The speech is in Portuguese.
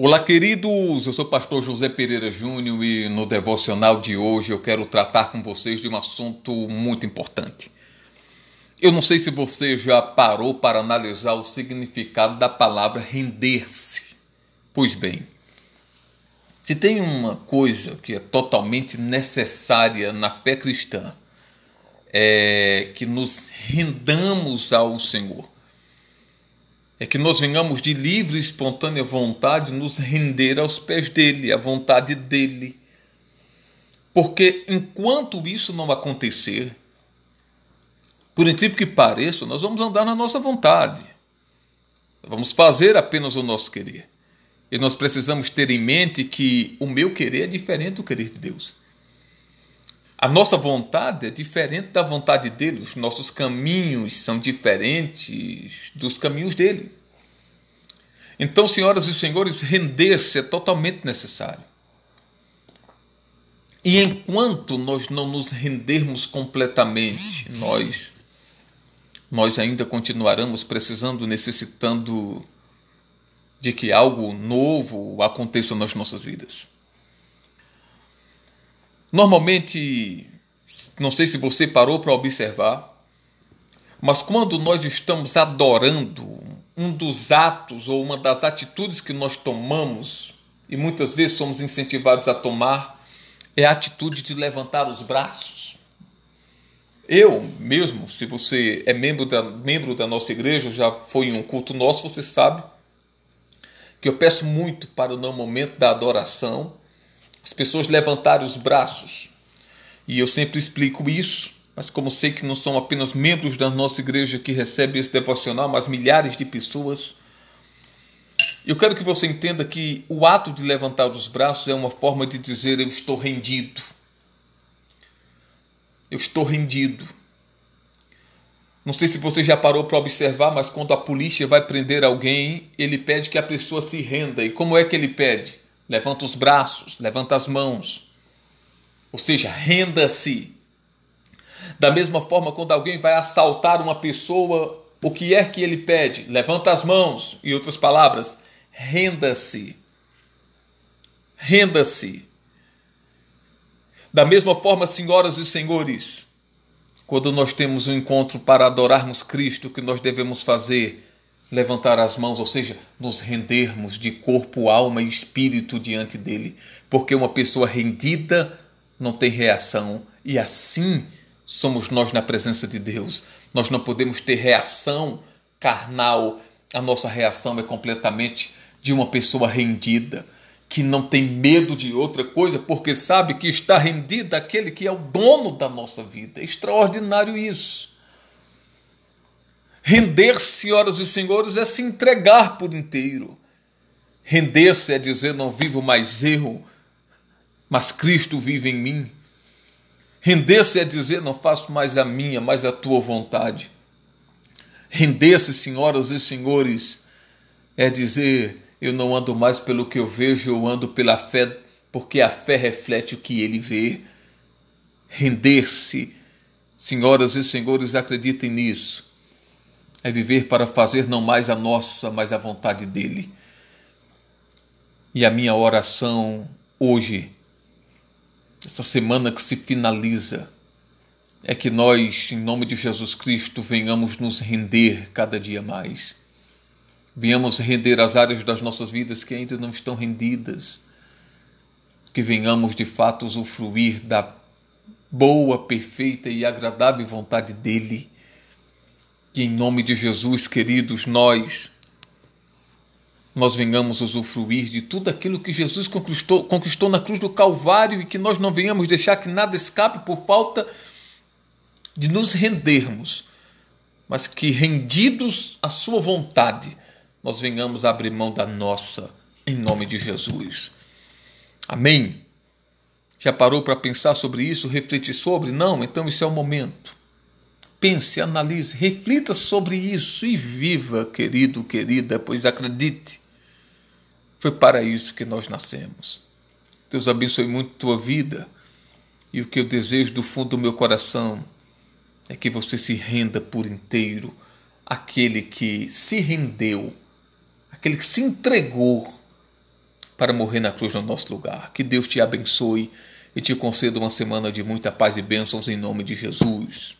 Olá, queridos! Eu sou o pastor José Pereira Júnior e no devocional de hoje eu quero tratar com vocês de um assunto muito importante. Eu não sei se você já parou para analisar o significado da palavra render-se. Pois bem, se tem uma coisa que é totalmente necessária na fé cristã, é que nos rendamos ao Senhor é que nós venhamos de livre e espontânea vontade nos render aos pés dele, à vontade dele. Porque enquanto isso não acontecer, por incrível que pareça, nós vamos andar na nossa vontade. Vamos fazer apenas o nosso querer. E nós precisamos ter em mente que o meu querer é diferente do querer de Deus. A nossa vontade é diferente da vontade dele, os nossos caminhos são diferentes dos caminhos dele. Então, senhoras e senhores, render-se é totalmente necessário. E enquanto nós não nos rendermos completamente, nós nós ainda continuaremos precisando, necessitando de que algo novo aconteça nas nossas vidas. Normalmente, não sei se você parou para observar, mas quando nós estamos adorando, um dos atos ou uma das atitudes que nós tomamos, e muitas vezes somos incentivados a tomar, é a atitude de levantar os braços. Eu mesmo, se você é membro da, membro da nossa igreja, já foi em um culto nosso, você sabe que eu peço muito para no momento da adoração as pessoas levantarem os braços. E eu sempre explico isso, mas como sei que não são apenas membros da nossa igreja que recebem esse devocional, mas milhares de pessoas, eu quero que você entenda que o ato de levantar os braços é uma forma de dizer eu estou rendido. Eu estou rendido. Não sei se você já parou para observar, mas quando a polícia vai prender alguém, ele pede que a pessoa se renda. E como é que ele pede? Levanta os braços, levanta as mãos. Ou seja, renda-se. Da mesma forma, quando alguém vai assaltar uma pessoa, o que é que ele pede? Levanta as mãos. Em outras palavras, renda-se. Renda-se. Da mesma forma, senhoras e senhores, quando nós temos um encontro para adorarmos Cristo, o que nós devemos fazer? Levantar as mãos, ou seja, nos rendermos de corpo, alma e espírito diante dele, porque uma pessoa rendida não tem reação e assim somos nós na presença de Deus. Nós não podemos ter reação carnal, a nossa reação é completamente de uma pessoa rendida, que não tem medo de outra coisa, porque sabe que está rendida aquele que é o dono da nossa vida. É extraordinário isso. Render, senhoras e senhores, é se entregar por inteiro. Render-se é dizer: não vivo mais eu, mas Cristo vive em mim. Render-se é dizer: não faço mais a minha, mas a tua vontade. Render-se, senhoras e senhores, é dizer: eu não ando mais pelo que eu vejo, eu ando pela fé, porque a fé reflete o que ele vê. Render-se, senhoras e senhores, acreditem nisso é viver para fazer não mais a nossa, mas a vontade dele. E a minha oração hoje, essa semana que se finaliza, é que nós, em nome de Jesus Cristo, venhamos nos render cada dia mais. Venhamos render as áreas das nossas vidas que ainda não estão rendidas. Que venhamos de fato usufruir da boa, perfeita e agradável vontade dEle que em nome de Jesus, queridos, nós nós venhamos usufruir de tudo aquilo que Jesus conquistou, conquistou na cruz do Calvário e que nós não venhamos deixar que nada escape por falta de nos rendermos, mas que rendidos à sua vontade, nós venhamos abrir mão da nossa, em nome de Jesus. Amém? Já parou para pensar sobre isso, refletir sobre? Não, então isso é o momento. Pense, analise, reflita sobre isso e viva, querido, querida, pois acredite, foi para isso que nós nascemos. Deus abençoe muito tua vida e o que eu desejo do fundo do meu coração é que você se renda por inteiro àquele que se rendeu, aquele que se entregou para morrer na cruz no nosso lugar. Que Deus te abençoe e te conceda uma semana de muita paz e bênçãos em nome de Jesus.